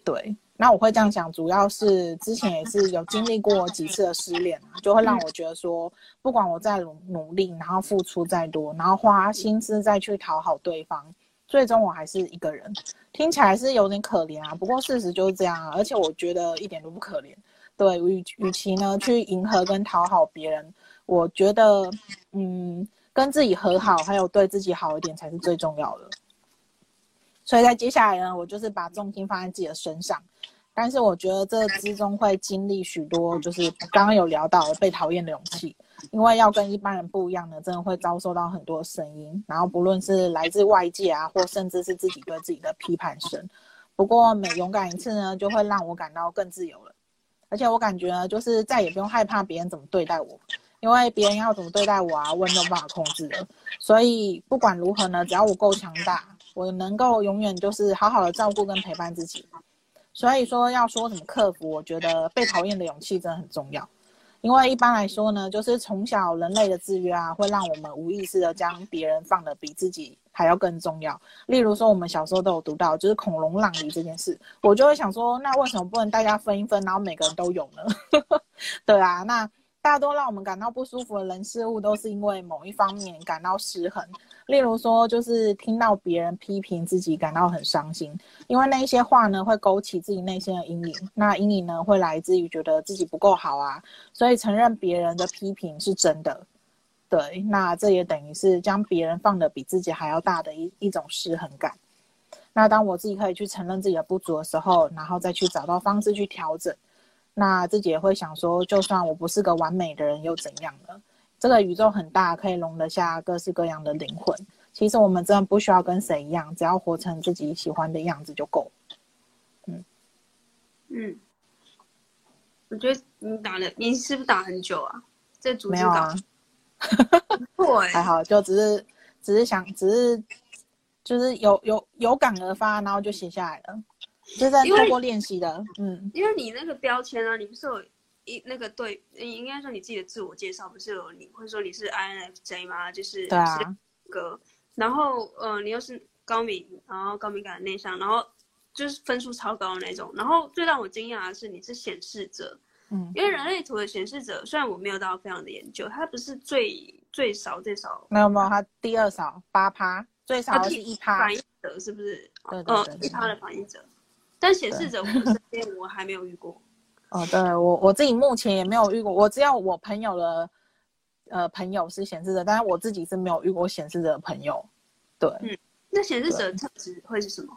对，那我会这样想，主要是之前也是有经历过几次的失恋，就会让我觉得说，不管我再努努力，然后付出再多，然后花心思再去讨好对方，最终我还是一个人。听起来是有点可怜啊，不过事实就是这样啊，而且我觉得一点都不可怜。对，与与其呢去迎合跟讨好别人，我觉得，嗯，跟自己和好，还有对自己好一点才是最重要的。所以在接下来呢，我就是把重心放在自己的身上，但是我觉得这之中会经历许多，就是刚刚有聊到被讨厌的勇气，因为要跟一般人不一样的，真的会遭受到很多声音，然后不论是来自外界啊，或甚至是自己对自己的批判声。不过每勇敢一次呢，就会让我感到更自由了。而且我感觉呢，就是再也不用害怕别人怎么对待我，因为别人要怎么对待我啊，我也没有办法控制的。所以不管如何呢，只要我够强大，我能够永远就是好好的照顾跟陪伴自己。所以说要说什么克服，我觉得被讨厌的勇气真的很重要。因为一般来说呢，就是从小人类的制约啊，会让我们无意识的将别人放得比自己还要更重要。例如说，我们小时候都有读到，就是恐龙让梨这件事，我就会想说，那为什么不能大家分一分，然后每个人都有呢？对啊，那。大多让我们感到不舒服的人事物，都是因为某一方面感到失衡。例如说，就是听到别人批评自己，感到很伤心，因为那一些话呢，会勾起自己内心的阴影。那阴影呢，会来自于觉得自己不够好啊，所以承认别人的批评是真的。对，那这也等于是将别人放的比自己还要大的一一种失衡感。那当我自己可以去承认自己的不足的时候，然后再去找到方式去调整。那自己也会想说，就算我不是个完美的人，又怎样呢？这个宇宙很大，可以容得下各式各样的灵魂。其实我们真的不需要跟谁一样，只要活成自己喜欢的样子就够。嗯嗯，我觉得你打了，你是不是打很久啊？这组织没有啊？对，还好，就只是只是想，只是就是有有有感而发，然后就写下来了。就在通过练习的，嗯，因为你那个标签啊，你不是有一那个对，你应该说你自己的自我介绍不是有你，会说你是 INFJ 吗？就是对啊，哥，然后呃，你又是高敏，然后高敏感内向，然后就是分数超高的那种，然后最让我惊讶的是你是显示者，嗯，因为人类图的显示者虽然我没有到非常的研究，它不是最最少最少，没有没有，它第二少八趴，最少是一趴反应者是不是？对对对，一趴的反应者。但显示者我身边我还没有遇过。哦，对我我自己目前也没有遇过，我只有我朋友的呃朋友是显示者，但是我自己是没有遇过显示者的朋友。对，嗯，那显示者的特质会是什么？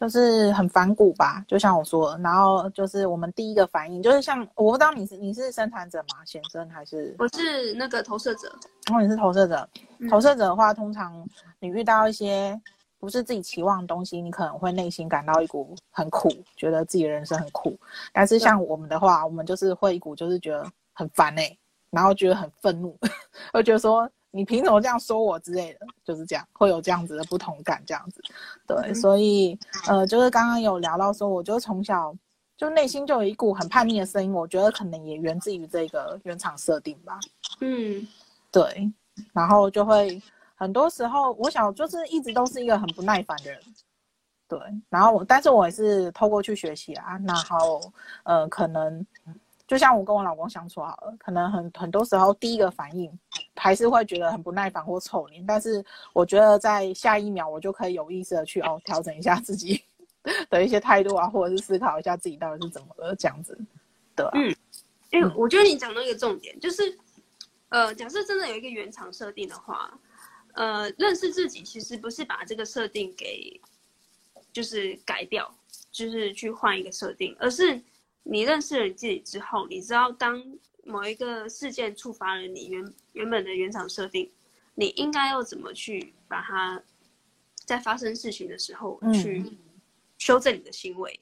就是很反骨吧，就像我说，然后就是我们第一个反应就是像我不知道你是你是生产者吗？先生还是？我是那个投射者。然后你是投射者，投射者的话，通常你遇到一些。不是自己期望的东西，你可能会内心感到一股很苦，觉得自己的人生很苦。但是像我们的话，我们就是会一股就是觉得很烦哎、欸，然后觉得很愤怒，会觉得说你凭什么这样说我之类的，就是这样，会有这样子的不同感，这样子。对，嗯、所以呃，就是刚刚有聊到说，我就从小就内心就有一股很叛逆的声音，我觉得可能也源自于这个原厂设定吧。嗯，对，然后就会。很多时候，我想就是一直都是一个很不耐烦的人，对。然后我，但是我也是透过去学习啊。然后，呃，可能就像我跟我老公相处好了，可能很很多时候第一个反应还是会觉得很不耐烦或臭脸。但是我觉得在下一秒，我就可以有意识的去哦调整一下自己 的一些态度啊，或者是思考一下自己到底是怎么了这样子。对、啊，嗯，因为我觉得你讲到一个重点，就是呃，假设真的有一个原厂设定的话。呃，认识自己其实不是把这个设定给，就是改掉，就是去换一个设定，而是你认识了你自己之后，你知道当某一个事件触发了你原原本的原厂设定，你应该要怎么去把它在发生事情的时候去修正你的行为。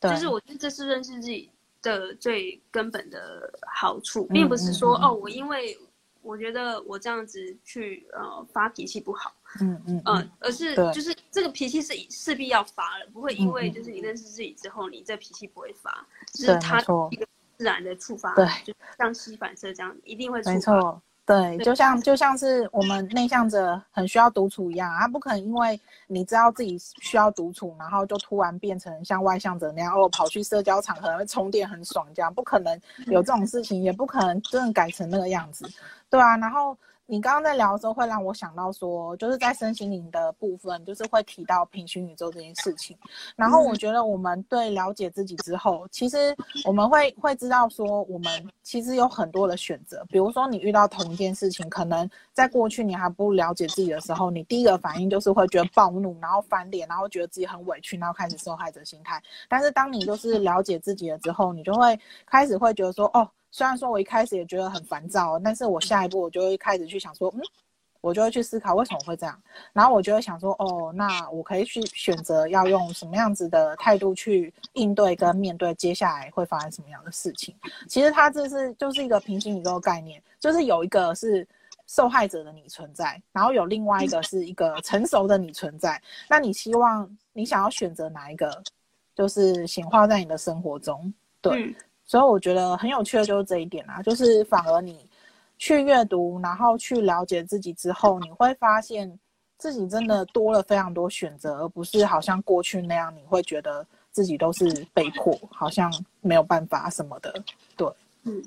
嗯、就是我觉得这是认识自己的最根本的好处，并不是说、嗯嗯嗯、哦，我因为。我觉得我这样子去呃发脾气不好，嗯嗯嗯、呃，而是就是这个脾气是势必要发的，不会因为就是你认识自己之后，你这脾气不会发，就是它一个自然的触发，对，就像吸反射这样，一定会触发。没错。对，就像就像是我们内向者很需要独处一样，他，不可能因为你知道自己需要独处，然后就突然变成像外向者那样哦，跑去社交场合会充电很爽这样，不可能有这种事情，也不可能真的改成那个样子，对啊，然后。你刚刚在聊的时候，会让我想到说，就是在身心灵的部分，就是会提到平行宇宙这件事情。然后我觉得，我们对了解自己之后，其实我们会会知道说，我们其实有很多的选择。比如说，你遇到同一件事情，可能在过去你还不了解自己的时候，你第一个反应就是会觉得暴怒，然后翻脸，然后觉得自己很委屈，然后开始受害者心态。但是当你就是了解自己了之后，你就会开始会觉得说，哦。虽然说我一开始也觉得很烦躁，但是我下一步我就会开始去想说，嗯，我就会去思考为什么会这样，然后我就会想说，哦，那我可以去选择要用什么样子的态度去应对跟面对接下来会发生什么样的事情。其实它这是就是一个平行宇宙概念，就是有一个是受害者的你存在，然后有另外一个是一个成熟的你存在。那你希望你想要选择哪一个，就是显化在你的生活中？对。所以我觉得很有趣的就是这一点啊，就是反而你去阅读，然后去了解自己之后，你会发现自己真的多了非常多选择，而不是好像过去那样，你会觉得自己都是被迫，好像没有办法什么的。对，嗯，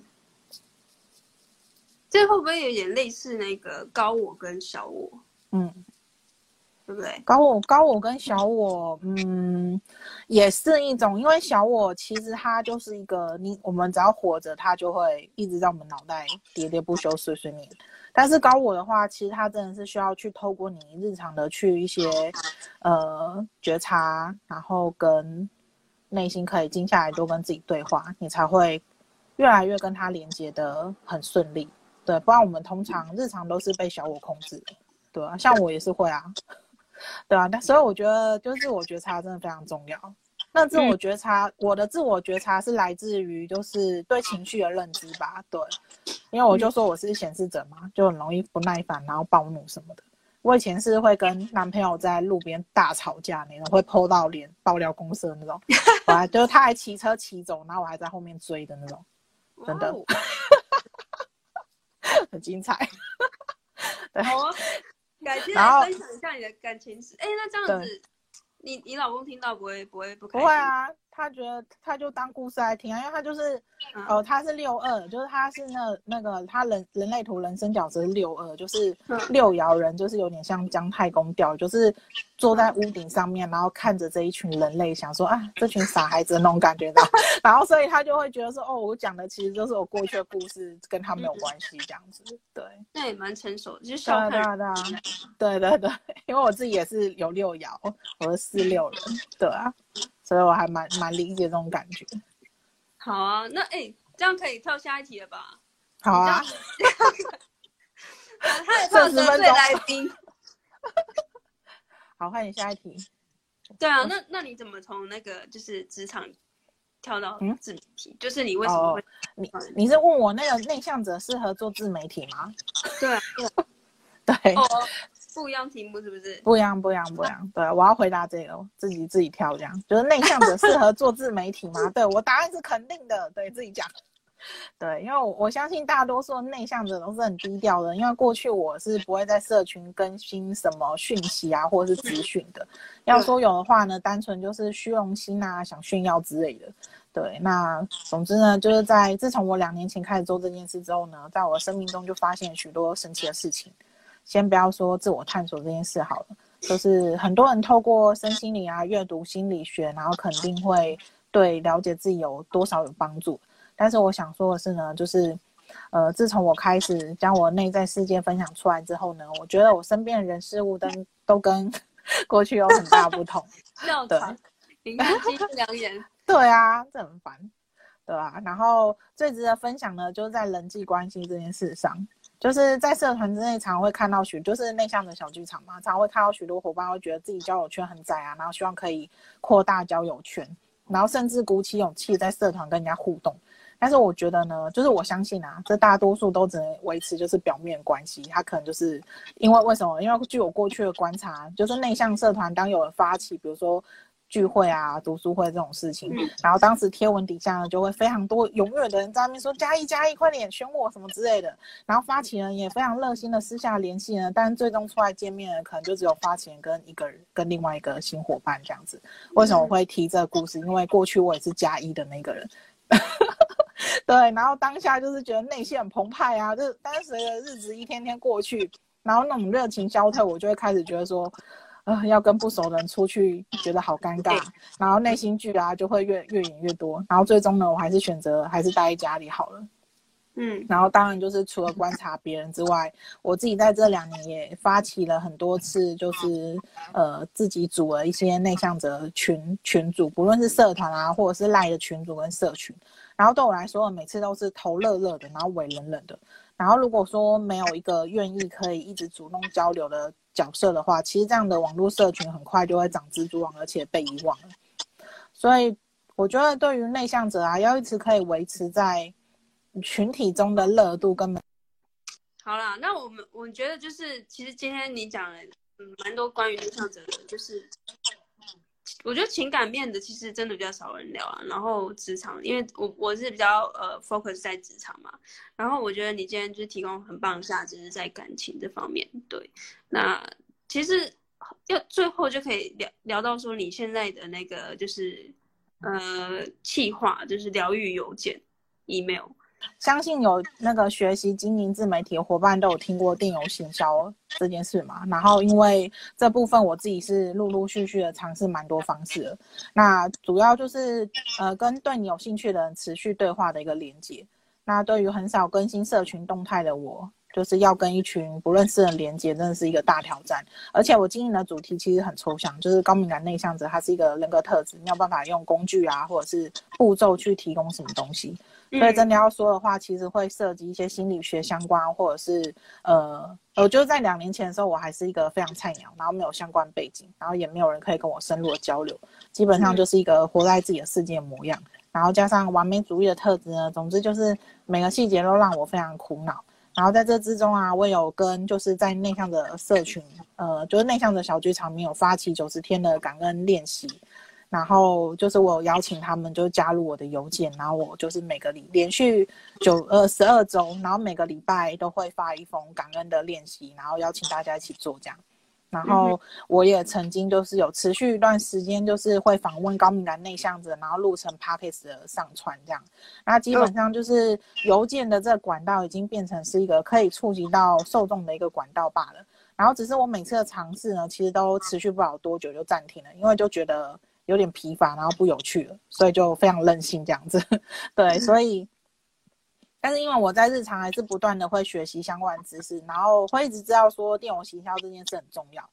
这会不会有点类似那个高我跟小我？嗯。对不对？高我、高我跟小我，嗯，也是一种，因为小我其实它就是一个，你我们只要活着，它就会一直在我们脑袋喋喋不休、碎碎念。但是高我的话，其实它真的是需要去透过你日常的去一些呃觉察，然后跟内心可以静下来，多跟自己对话，你才会越来越跟它连接得很顺利。对，不然我们通常日常都是被小我控制的，对啊，像我也是会啊。对啊，那所以我觉得就是自我觉察真的非常重要。那自我觉察，嗯、我的自我觉察是来自于就是对情绪的认知吧。对，因为我就说我是显示者嘛，就很容易不耐烦，然后暴怒什么的。我以前是会跟男朋友在路边大吵架那种，会 po 到脸爆料公司的那种。我还就是他还骑车骑走，然后我还在后面追的那种，真的，哦、很精彩。对。哦改天来分享一下你的感情史。哎，那这样子，你你老公听到不会不会不开心？不会啊，他觉得他就当故事来听啊，因为他就是，哦，他是六二，就是他是那那个他人人类图人生角色是六二，就是六爻人，就是有点像姜太公调，就是坐在屋顶上面，然后看着这一群人类，想说啊，这群傻孩子的那种感觉的，然后所以他就会觉得说，哦，我讲的其实就是我过去的故事，跟他没有关系，这样子，对，那也蛮成熟的，就是小对对对对对，因为我自己也是有六爻，我是四六人，对啊。所以我还蛮蛮理解这种感觉。好啊，那哎、欸，这样可以跳下一题了吧？好啊。他也怕得罪来宾。好，换你下一题。对啊，那那你怎么从那个就是职场跳到自媒体？嗯、就是你为什么会？哦、你你是问我那个内向者适合做自媒体吗？对啊。对。哦不一样题目是不是？不一样，不一样，不一样。对，我要回答这个，自己自己挑这样。就是内向者适合做自媒体吗？对，我答案是肯定的。对，自己讲。对，因为我我相信大多数内向者都是很低调的，因为过去我是不会在社群更新什么讯息啊，或者是资讯的。要说有的话呢，单纯就是虚荣心啊，想炫耀之类的。对，那总之呢，就是在自从我两年前开始做这件事之后呢，在我的生命中就发现许多神奇的事情。先不要说自我探索这件事好了，就是很多人透过身心灵啊、阅读心理学，然后肯定会对了解自己有多少有帮助。但是我想说的是呢，就是，呃，自从我开始将我内在世界分享出来之后呢，我觉得我身边的人事物都都跟 过去有很大不同。对，灵机良言。对啊，这很烦，对吧、啊？然后最值得分享呢，就是在人际关系这件事上。就是在社团之内，常会看到许，就是内向的小剧场嘛，常会看到许多伙伴会觉得自己交友圈很窄啊，然后希望可以扩大交友圈，然后甚至鼓起勇气在社团跟人家互动。但是我觉得呢，就是我相信啊，这大多数都只能维持就是表面关系，他可能就是因为为什么？因为据我过去的观察，就是内向社团当有人发起，比如说。聚会啊，读书会这种事情，然后当时贴文底下呢，就会非常多踊跃的人在那边说加一加一，快点选我什么之类的。然后发起人也非常热心的私下联系呢，但是最终出来见面的可能就只有发起人跟一个人，跟另外一个新伙伴这样子。为什么我会提这个故事？因为过去我也是加一的那个人。对，然后当下就是觉得内心很澎湃啊，就是但是随着日子一天天过去，然后那种热情消退，我就会开始觉得说。呃，要跟不熟的人出去，觉得好尴尬，然后内心剧啊就会越越演越多，然后最终呢，我还是选择还是待在家里好了。嗯，然后当然就是除了观察别人之外，我自己在这两年也发起了很多次，就是呃自己组了一些内向者群群组，不论是社团啊，或者是赖的群组跟社群，然后对我来说，每次都是头热热的，然后尾冷冷的。然后如果说没有一个愿意可以一直主动交流的角色的话，其实这样的网络社群很快就会长蜘蛛网，而且被遗忘了。所以我觉得对于内向者啊，要一直可以维持在群体中的热度跟。好啦，那我们我觉得就是，其实今天你讲了嗯蛮多关于内向者的，就是我觉得情感面的其实真的比较少人聊啊。然后职场，因为我我是比较呃 focus 在职场嘛。然后我觉得你今天就是提供很棒的价值是在感情这方面。对，那其实要最后就可以聊聊到说你现在的那个就是呃企划，就是疗愈邮件 email。相信有那个学习经营自媒体的伙伴都有听过电邮行销这件事嘛。然后因为这部分我自己是陆陆续续的尝试蛮多方式的，那主要就是呃跟对你有兴趣的人持续对话的一个连接。那对于很少更新社群动态的我，就是要跟一群不认识的人连接，真的是一个大挑战。而且我经营的主题其实很抽象，就是高敏感内向者，它是一个人格特质，没有办法用工具啊或者是步骤去提供什么东西。所以真的要说的话，其实会涉及一些心理学相关，或者是呃，我就是在两年前的时候，我还是一个非常菜鸟，然后没有相关背景，然后也没有人可以跟我深入的交流，基本上就是一个活在自己的世界模样。然后加上完美主义的特质呢，总之就是每个细节都让我非常苦恼。然后在这之中啊，我有跟就是在内向的社群，呃，就是内向的小剧场没有发起九十天的感恩练习。然后就是我有邀请他们，就加入我的邮件，然后我就是每个礼连续九呃十二周，然后每个礼拜都会发一封感恩的练习，然后邀请大家一起做这样。然后我也曾经就是有持续一段时间，就是会访问高敏感内向者，然后录成 podcast 的上传这样。那基本上就是邮件的这个管道已经变成是一个可以触及到受众的一个管道罢了。然后只是我每次的尝试呢，其实都持续不了多久就暂停了，因为就觉得。有点疲乏，然后不有趣了，所以就非常任性这样子。对，所以，但是因为我在日常还是不断的会学习相关知识，然后会一直知道说电邮行销这件事很重要。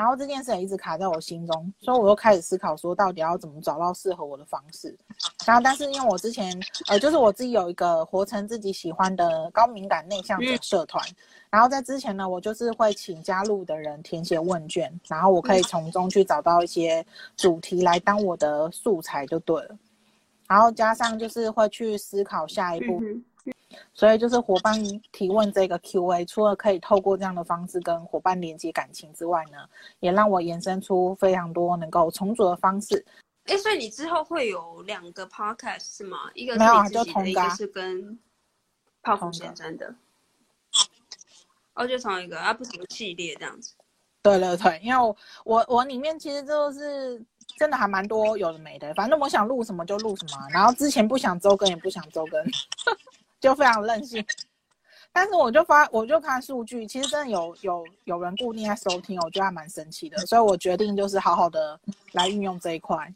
然后这件事也一直卡在我心中，所以我又开始思考说，到底要怎么找到适合我的方式。然后，但是因为我之前，呃，就是我自己有一个活成自己喜欢的高敏感内向者社团。然后在之前呢，我就是会请加入的人填写问卷，然后我可以从中去找到一些主题来当我的素材就对了。然后加上就是会去思考下一步。所以就是伙伴提问这个 Q&A，除了可以透过这样的方式跟伙伴连接感情之外呢，也让我延伸出非常多能够重组的方式。哎，所以你之后会有两个 podcast 是吗？一个是没有啊，就同一个，是跟泡芙先生的。哦，就同一个啊，不同系列这样子。对对对，因为我我我里面其实就是真的还蛮多有的没的，反正我想录什么就录什么，然后之前不想周更也不想周更。就非常任性，但是我就发，我就看数据，其实真的有有有人固定在收听，我觉得还蛮神奇的，所以我决定就是好好的来运用这一块。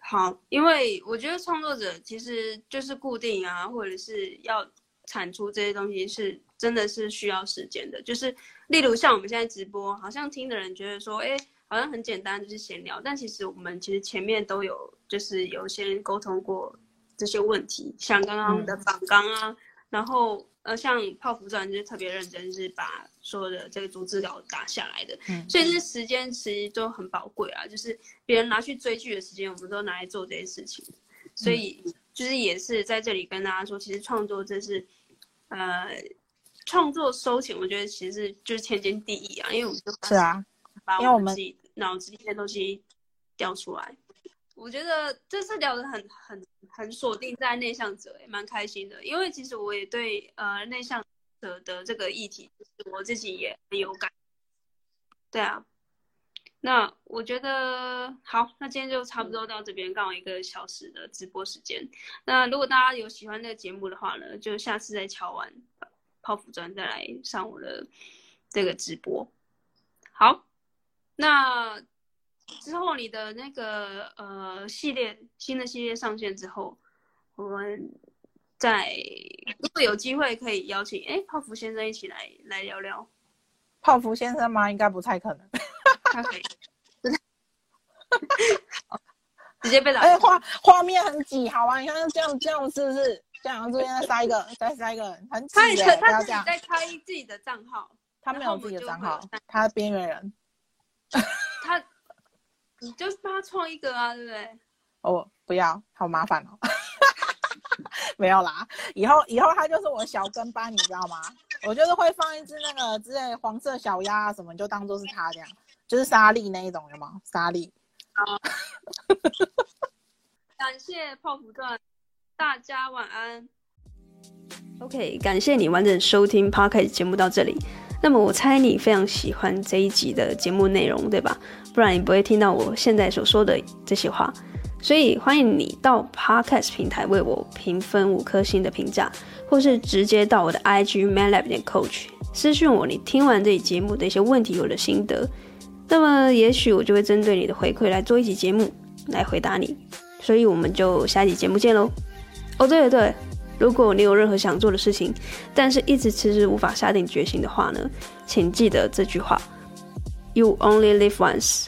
好，因为我觉得创作者其实就是固定啊，或者是要产出这些东西，是真的是需要时间的。就是例如像我们现在直播，好像听的人觉得说，哎，好像很简单，就是闲聊，但其实我们其实前面都有就是有先沟通过。这些问题，像刚刚的访纲啊，嗯、然后呃，像泡芙钻就是特别认真，是把所有的这个逐字稿打下来的，嗯，所以这时间其实都很宝贵啊，就是别人拿去追剧的时间，我们都拿来做这些事情，所以就是也是在这里跟大家说，其实创作这是，呃，创作收钱，我觉得其实是就是天经地义啊，因为我们就是啊，把我们自己脑子里的东西调出来。我觉得这次聊得很很很锁定在内向者，也蛮开心的。因为其实我也对呃内向者的这个议题，就是我自己也很有感。对啊，那我觉得好，那今天就差不多到这边，刚好一个小时的直播时间。那如果大家有喜欢这个节目的话呢，就下次再敲完泡芙钻再来上我的这个直播。好，那。之后你的那个呃系列新的系列上线之后，我们再如果有机会可以邀请哎泡芙先生一起来来聊聊。泡芙先生吗？应该不太可能。他可以。直接被打。哎，画画面很挤，好啊，你看这样这样是不是？这样这边再塞一个，再塞一个，很挤耶。他他自己在开自己的账号，他没有自己的账号，他边缘人。他。你就帮他创一个啊，对不对？哦，不要，好麻烦哦。没有啦，以后以后他就是我小跟班，你知道吗？我就是会放一只那个之类黄色小鸭啊什么，就当做是他这样，就是沙莉那一种，有吗？莎莉，感谢泡芙钻，大家晚安。OK，感谢你完整收听 Podcast 节目到这里。那么我猜你非常喜欢这一集的节目内容，对吧？不然你不会听到我现在所说的这些话。所以欢迎你到 Podcast 平台为我评分五颗星的评价，或是直接到我的 IG MATLAB 点 Coach 私讯我，你听完这集节目的一些问题有的心得。那么也许我就会针对你的回馈来做一集节目来回答你。所以我们就下集节目见喽。哦，对对，如果你有任何想做的事情，但是一直迟迟无法下定决心的话呢，请记得这句话：You only live once。